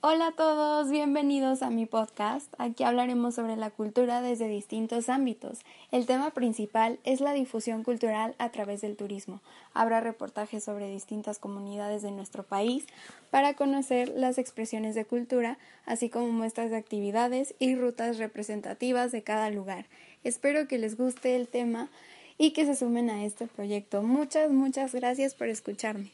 Hola a todos, bienvenidos a mi podcast. Aquí hablaremos sobre la cultura desde distintos ámbitos. El tema principal es la difusión cultural a través del turismo. Habrá reportajes sobre distintas comunidades de nuestro país para conocer las expresiones de cultura, así como muestras de actividades y rutas representativas de cada lugar. Espero que les guste el tema y que se sumen a este proyecto. Muchas, muchas gracias por escucharme.